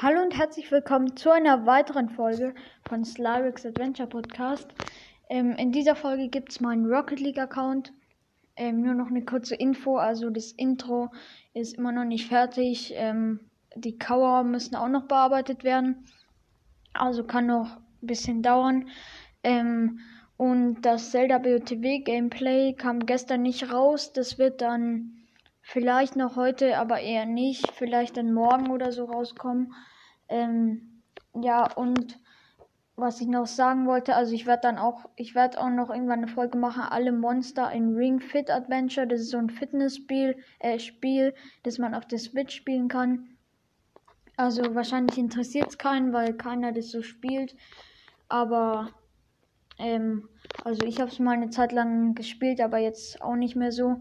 Hallo und herzlich willkommen zu einer weiteren Folge von Slyrix Adventure Podcast. Ähm, in dieser Folge gibt es meinen Rocket League Account. Ähm, nur noch eine kurze Info, also das Intro ist immer noch nicht fertig. Ähm, die Cover müssen auch noch bearbeitet werden. Also kann noch ein bisschen dauern. Ähm, und das Zelda BOTW Gameplay kam gestern nicht raus. Das wird dann Vielleicht noch heute, aber eher nicht. Vielleicht dann morgen oder so rauskommen. Ähm, ja, und was ich noch sagen wollte, also ich werde dann auch, ich werde auch noch irgendwann eine Folge machen, alle Monster in Ring Fit Adventure. Das ist so ein Fitnessspiel, äh, Spiel, das man auf der Switch spielen kann. Also wahrscheinlich interessiert es keinen, weil keiner das so spielt. Aber ähm, also ich habe es mal eine Zeit lang gespielt, aber jetzt auch nicht mehr so.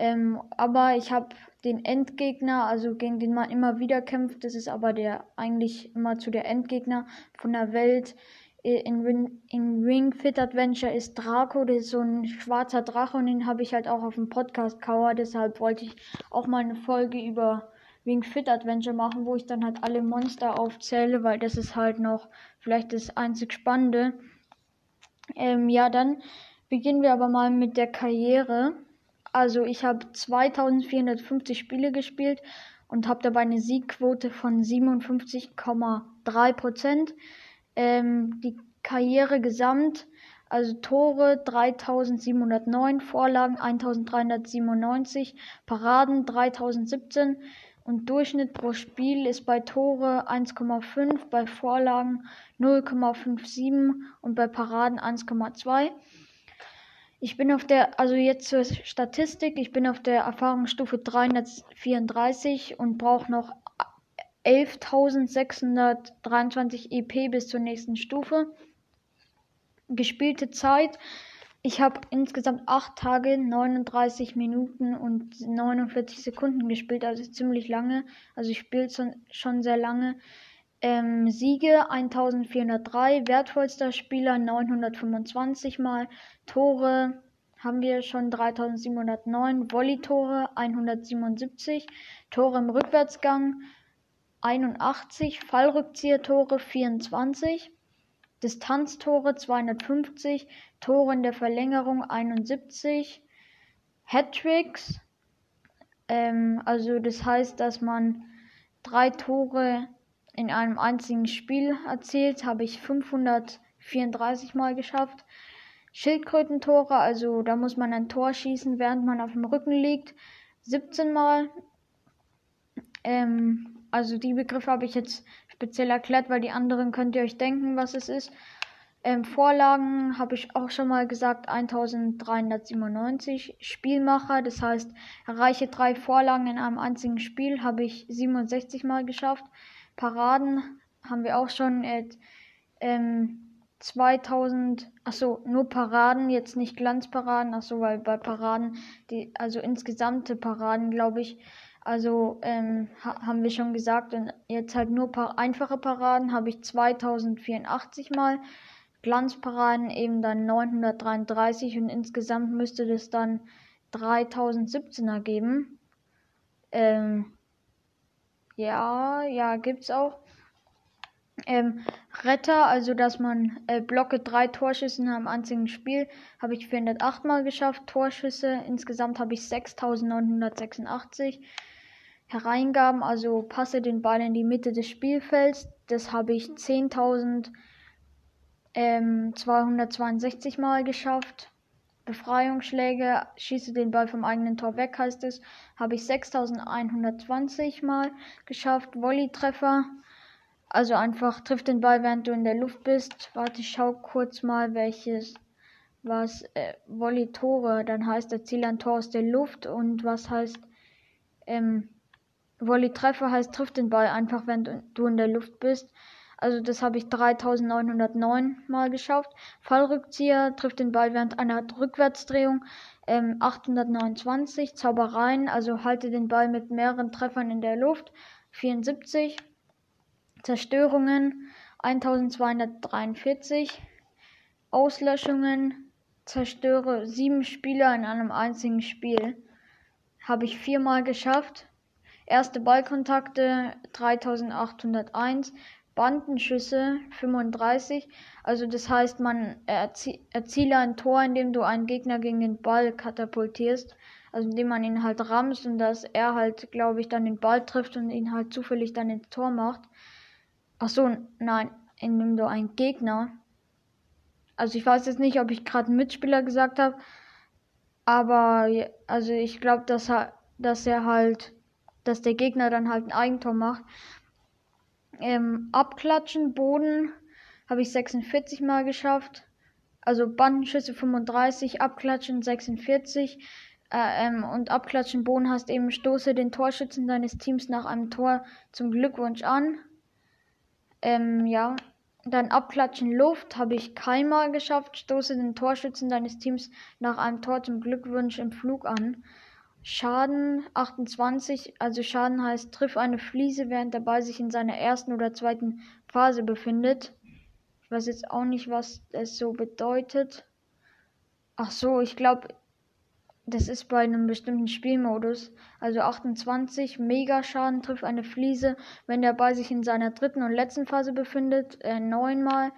Ähm, aber ich habe den Endgegner, also gegen den man immer wieder kämpft, das ist aber der eigentlich immer zu der Endgegner von der Welt. Äh, in, Ring, in Ring Fit Adventure ist Draco, das ist so ein schwarzer Drache und den habe ich halt auch auf dem Podcast Cover. Deshalb wollte ich auch mal eine Folge über Ring Fit Adventure machen, wo ich dann halt alle Monster aufzähle, weil das ist halt noch vielleicht das einzig Spannende. Ähm, ja, dann beginnen wir aber mal mit der Karriere. Also ich habe 2450 Spiele gespielt und habe dabei eine Siegquote von 57,3 Prozent. Ähm, die Karriere gesamt, also Tore 3709, Vorlagen 1397, Paraden 3017 und Durchschnitt pro Spiel ist bei Tore 1,5, bei Vorlagen 0,57 und bei Paraden 1,2. Ich bin auf der, also jetzt zur Statistik, ich bin auf der Erfahrungsstufe 334 und brauche noch 11.623 EP bis zur nächsten Stufe. Gespielte Zeit, ich habe insgesamt 8 Tage, 39 Minuten und 49 Sekunden gespielt, also ziemlich lange. Also ich spiele schon sehr lange. Ähm, Siege 1403, wertvollster Spieler 925 Mal, Tore haben wir schon 3709, Volley-Tore 177, Tore im Rückwärtsgang 81, Fallrückzieher-Tore 24, Distanztore 250, Tore in der Verlängerung 71, Hattricks, ähm, also das heißt, dass man drei Tore in einem einzigen Spiel erzielt, habe ich 534 Mal geschafft. Schildkrötentore, also da muss man ein Tor schießen, während man auf dem Rücken liegt, 17 Mal. Ähm, also die Begriffe habe ich jetzt speziell erklärt, weil die anderen könnt ihr euch denken, was es ist. Ähm, Vorlagen habe ich auch schon mal gesagt, 1397 Spielmacher, das heißt, erreiche drei Vorlagen in einem einzigen Spiel, habe ich 67 Mal geschafft. Paraden haben wir auch schon äh, ähm, 2000, achso, nur Paraden, jetzt nicht Glanzparaden, achso, weil bei Paraden, die, also insgesamte Paraden, glaube ich, also ähm, ha haben wir schon gesagt, und jetzt halt nur paar einfache Paraden habe ich 2084 mal, Glanzparaden eben dann 933 und insgesamt müsste das dann 3017 ergeben. Ähm, ja, ja, gibt's auch. Ähm, Retter, also dass man äh, Blocke drei Torschüsse in einem einzigen Spiel, habe ich 408 mal geschafft. Torschüsse, insgesamt habe ich 6986. Hereingaben, also passe den Ball in die Mitte des Spielfelds, das habe ich 10.262 ähm, mal geschafft. Befreiungsschläge, schieße den Ball vom eigenen Tor weg, heißt es, habe ich 6120 Mal geschafft. Volley-Treffer, also einfach trifft den Ball, während du in der Luft bist. Warte, ich schau kurz mal, welches, was äh, Volley-Tore, dann heißt erziele ein Tor aus der Luft und was heißt, ähm, Volley-Treffer heißt trifft den Ball einfach, wenn du in der Luft bist. Also das habe ich 3909 Mal geschafft. Fallrückzieher trifft den Ball während einer Rückwärtsdrehung. Ähm, 829 Zaubereien, also halte den Ball mit mehreren Treffern in der Luft. 74 Zerstörungen 1243 Auslöschungen zerstöre sieben Spieler in einem einzigen Spiel. Habe ich viermal geschafft. Erste Ballkontakte 3801. Bandenschüsse 35. Also das heißt, man erzie erziele ein Tor, indem du einen Gegner gegen den Ball katapultierst. Also indem man ihn halt rammst und dass er halt, glaube ich, dann den Ball trifft und ihn halt zufällig dann ins Tor macht. Ach so, nein, indem du einen Gegner. Also ich weiß jetzt nicht, ob ich gerade einen Mitspieler gesagt habe, aber also ich glaube, dass dass er halt, dass der Gegner dann halt ein Eigentor macht. Ähm, abklatschen, Boden habe ich 46 mal geschafft. Also Bandenschüsse 35, abklatschen 46. Äh, ähm, und abklatschen Boden hast eben stoße den Torschützen deines Teams nach einem Tor zum Glückwunsch an. Ähm, ja. Dann abklatschen Luft habe ich keinmal geschafft. Stoße den Torschützen deines Teams nach einem Tor zum Glückwunsch im Flug an. Schaden 28, also Schaden heißt, triff eine Fliese, während der Ball sich in seiner ersten oder zweiten Phase befindet. Ich weiß jetzt auch nicht, was es so bedeutet. Ach so, ich glaube, das ist bei einem bestimmten Spielmodus. Also 28, Megaschaden trifft eine Fliese, wenn der Ball sich in seiner dritten und letzten Phase befindet. Äh, neunmal.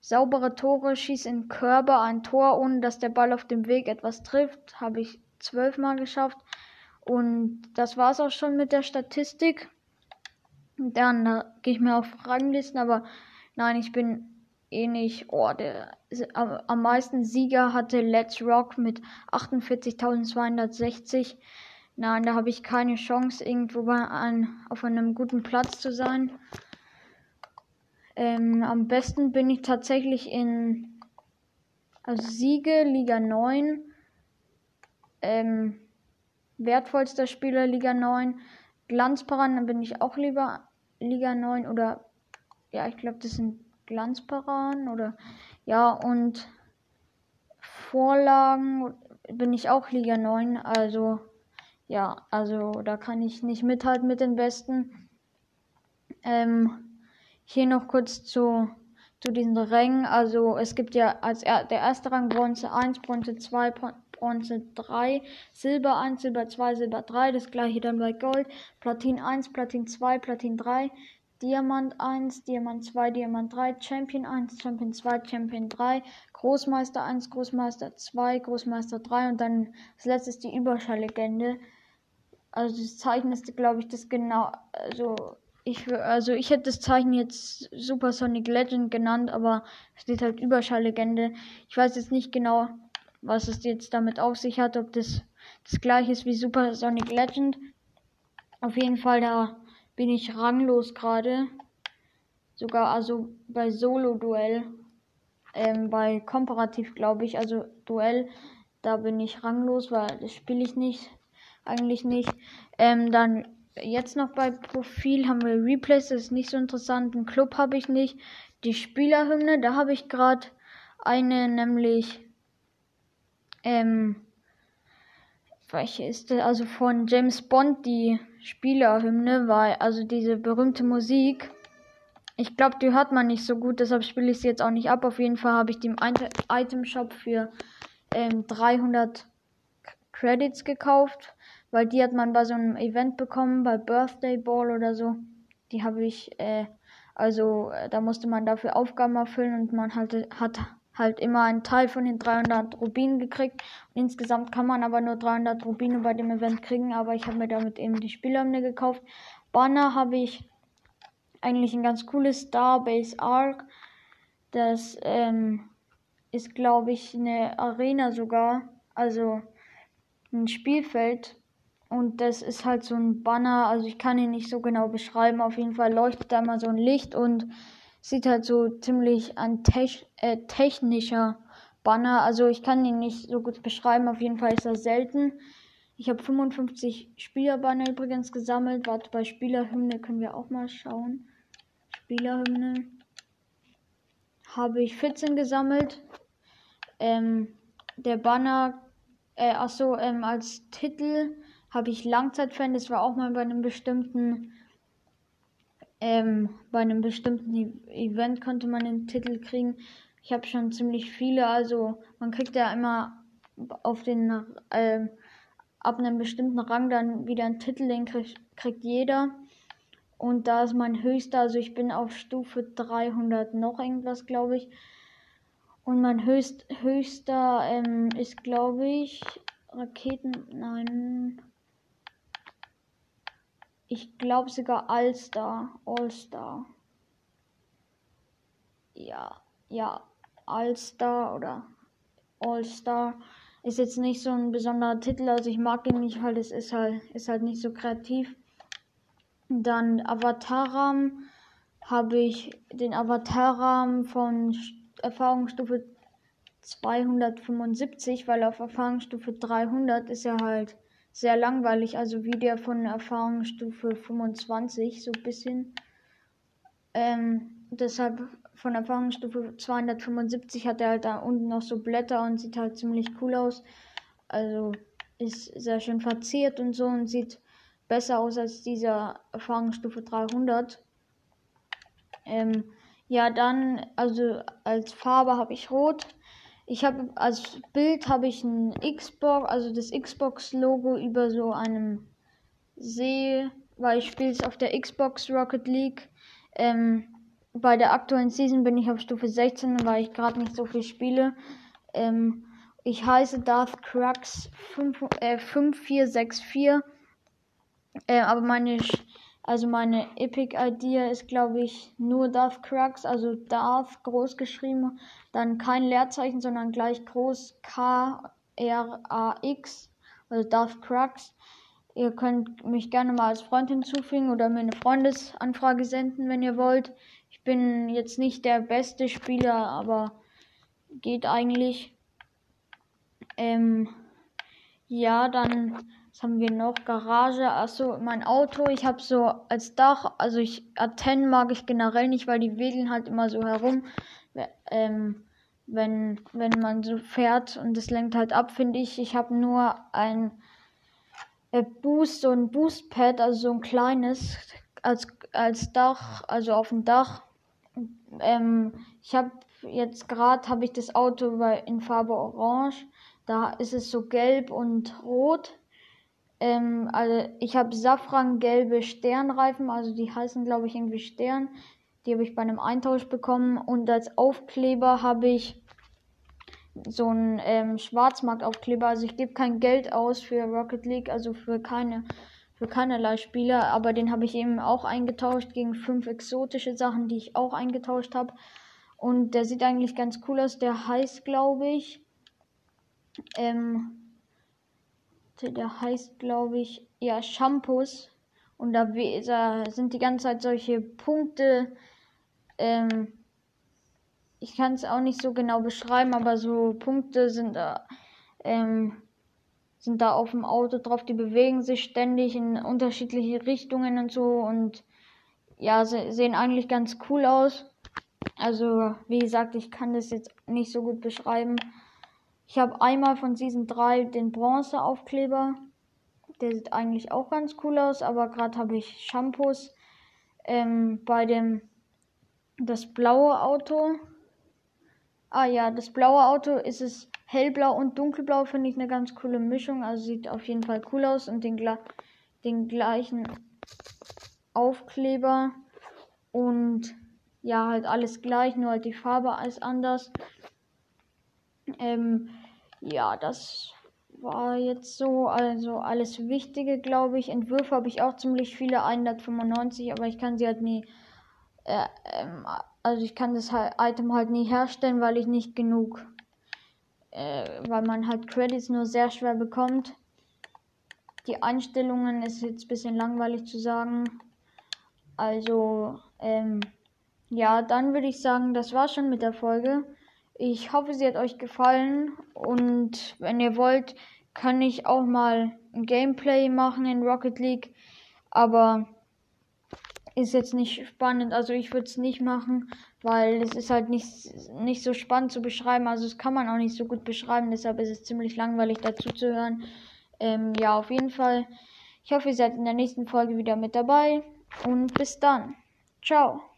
Saubere Tore, schieß in Körper ein Tor, ohne dass der Ball auf dem Weg etwas trifft. Habe ich zwölfmal geschafft. Und das war es auch schon mit der Statistik. Dann äh, gehe ich mir auf Ranglisten, aber nein, ich bin eh nicht. Oh, der am meisten Sieger hatte Let's Rock mit 48.260. Nein, da habe ich keine Chance, irgendwo bei ein, auf einem guten Platz zu sein. Ähm, am besten bin ich tatsächlich in also Siege Liga 9. Ähm, wertvollster Spieler Liga 9. Glanzparaden, bin ich auch lieber Liga 9 oder ja, ich glaube, das sind Glanzparaden oder ja, und Vorlagen bin ich auch Liga 9, also ja, also da kann ich nicht mithalten mit den Besten. Ähm, hier noch kurz zu, zu diesen Rängen. Also es gibt ja als er, der erste Rang Bronze 1, Bronze 2, Bronze 3, Silber 1, Silber 2, Silber 3, das gleiche dann bei Gold, Platin 1, Platin 2, Platin 3, Diamant 1, Diamant 2, Diamant 3, Champion 1, Champion 2, Champion 3, Großmeister 1, Großmeister 2, Großmeister 3 und dann das letzte ist die Überschalllegende. Also das Zeichen ist, glaube ich, das genau, also ich, also ich hätte das Zeichen jetzt Super Sonic Legend genannt, aber es steht halt Überschalllegende. Ich weiß jetzt nicht genau, was es jetzt damit auf sich hat, ob das das gleiche ist wie Super Sonic Legend. Auf jeden Fall da bin ich ranglos gerade. Sogar also bei Solo-Duell. Ähm, bei Komparativ glaube ich. Also Duell, da bin ich ranglos, weil das spiele ich nicht. Eigentlich nicht. Ähm, dann jetzt noch bei Profil haben wir Replays, das ist nicht so interessant. Ein Club habe ich nicht. Die Spielerhymne, da habe ich gerade eine, nämlich ähm, welche ist das? Also von James Bond die Spielerhymne, weil also diese berühmte Musik. Ich glaube, die hört man nicht so gut, deshalb spiele ich sie jetzt auch nicht ab. Auf jeden Fall habe ich die im Item Shop für ähm, 300 Credits gekauft, weil die hat man bei so einem Event bekommen, bei Birthday Ball oder so. Die habe ich, äh, also äh, da musste man dafür Aufgaben erfüllen und man hatte, hat halt immer einen Teil von den 300 Rubinen gekriegt. Und insgesamt kann man aber nur 300 Rubine bei dem Event kriegen, aber ich habe mir damit eben die Spielhymne gekauft. Banner habe ich eigentlich ein ganz cooles Starbase Arc. Das ähm, ist, glaube ich, eine Arena sogar, also ein Spielfeld. Und das ist halt so ein Banner, also ich kann ihn nicht so genau beschreiben. Auf jeden Fall leuchtet da mal so ein Licht und sieht halt so ziemlich an tech, äh, technischer Banner. Also ich kann ihn nicht so gut beschreiben. Auf jeden Fall ist er selten. Ich habe 55 Spielerbanner übrigens gesammelt. Warte, bei Spielerhymne können wir auch mal schauen. Spielerhymne habe ich 14 gesammelt. Ähm, der Banner, äh, achso, ähm, als Titel habe ich Langzeitfan. Das war auch mal bei einem bestimmten ähm, bei einem bestimmten e Event konnte man den Titel kriegen. Ich habe schon ziemlich viele, also man kriegt ja immer auf den ähm, ab einem bestimmten Rang dann wieder einen Titel, den krieg, kriegt jeder. Und da ist mein höchster, also ich bin auf Stufe 300 noch irgendwas, glaube ich. Und mein höchst, höchster ähm, ist, glaube ich, Raketen, nein. Ich glaube sogar All-Star. All-Star. Ja, ja, All-Star oder All-Star ist jetzt nicht so ein besonderer Titel, also ich mag ihn nicht, weil es ist halt, ist halt nicht so kreativ. Dann Avataram habe ich den Avataram von Erfahrungsstufe 275, weil auf Erfahrungsstufe 300 ist er halt sehr langweilig, also wie der von Erfahrungsstufe 25, so ein bisschen. Ähm, deshalb von Erfahrungsstufe 275 hat er halt da unten noch so Blätter und sieht halt ziemlich cool aus. Also ist sehr schön verziert und so und sieht besser aus als dieser Erfahrungsstufe 300. Ähm, ja, dann, also als Farbe habe ich Rot. Ich habe als Bild habe ich ein Xbox, also das Xbox-Logo über so einem See, weil ich spiele es auf der Xbox Rocket League. Ähm, bei der aktuellen Season bin ich auf Stufe 16, weil ich gerade nicht so viel spiele. Ähm, ich heiße Darth Crux 5, äh, 5464. Äh, aber meine, also meine Epic Idea ist, glaube ich, nur Darth Crux, also Darth groß geschrieben, dann kein Leerzeichen, sondern gleich groß K R A X, also Darth Crux. Ihr könnt mich gerne mal als Freund hinzufügen oder mir eine Freundesanfrage senden, wenn ihr wollt. Ich bin jetzt nicht der beste Spieler, aber geht eigentlich. Ähm, ja, dann was haben wir noch? Garage. Achso, mein Auto. Ich habe so als Dach, also ich Aten mag ich generell nicht, weil die wedeln halt immer so herum. Ähm, wenn, wenn man so fährt und es lenkt halt ab, finde ich. Ich habe nur ein äh, Boost, so ein Boostpad, also so ein kleines, als, als Dach, also auf dem Dach. Ähm, ich habe jetzt gerade habe ich das Auto in Farbe Orange. Da ist es so gelb und rot. Ähm, also ich habe safrangelbe Sternreifen, also die heißen glaube ich irgendwie Stern. Die habe ich bei einem Eintausch bekommen und als Aufkleber habe ich so einen ähm, Schwarzmarktaufkleber. Also ich gebe kein Geld aus für Rocket League, also für keine für keinerlei Spieler, aber den habe ich eben auch eingetauscht gegen fünf exotische Sachen, die ich auch eingetauscht habe. Und der sieht eigentlich ganz cool aus. Der heißt, glaube ich, ähm, der heißt, glaube ich, ja, Shampoos. Und da, da, sind die ganze Zeit solche Punkte. Ähm, ich kann es auch nicht so genau beschreiben, aber so Punkte sind da, ähm, sind da auf dem Auto drauf, die bewegen sich ständig in unterschiedliche Richtungen und so und ja, se sehen eigentlich ganz cool aus. Also, wie gesagt, ich kann das jetzt nicht so gut beschreiben. Ich habe einmal von Season 3 den Bronze-Aufkleber. Der sieht eigentlich auch ganz cool aus, aber gerade habe ich Shampoos. Ähm, bei dem das blaue Auto. Ah ja, das blaue Auto ist es hellblau und dunkelblau, finde ich eine ganz coole Mischung. Also sieht auf jeden Fall cool aus und den, den gleichen Aufkleber. Und ja, halt alles gleich, nur halt die Farbe ist anders. Ähm, ja, das war jetzt so, also alles Wichtige, glaube ich. Entwürfe habe ich auch ziemlich viele, 195, aber ich kann sie halt nie, äh, ähm, also ich kann das Item halt nie herstellen, weil ich nicht genug, äh, weil man halt Credits nur sehr schwer bekommt. Die Einstellungen ist jetzt ein bisschen langweilig zu sagen. Also, ähm, ja, dann würde ich sagen, das war schon mit der Folge. Ich hoffe, sie hat euch gefallen und wenn ihr wollt, kann ich auch mal ein Gameplay machen in Rocket League, aber ist jetzt nicht spannend, also ich würde es nicht machen, weil es ist halt nicht, nicht so spannend zu beschreiben, also es kann man auch nicht so gut beschreiben, deshalb ist es ziemlich langweilig dazu zu hören. Ähm, ja, auf jeden Fall. Ich hoffe, ihr seid in der nächsten Folge wieder mit dabei und bis dann. Ciao.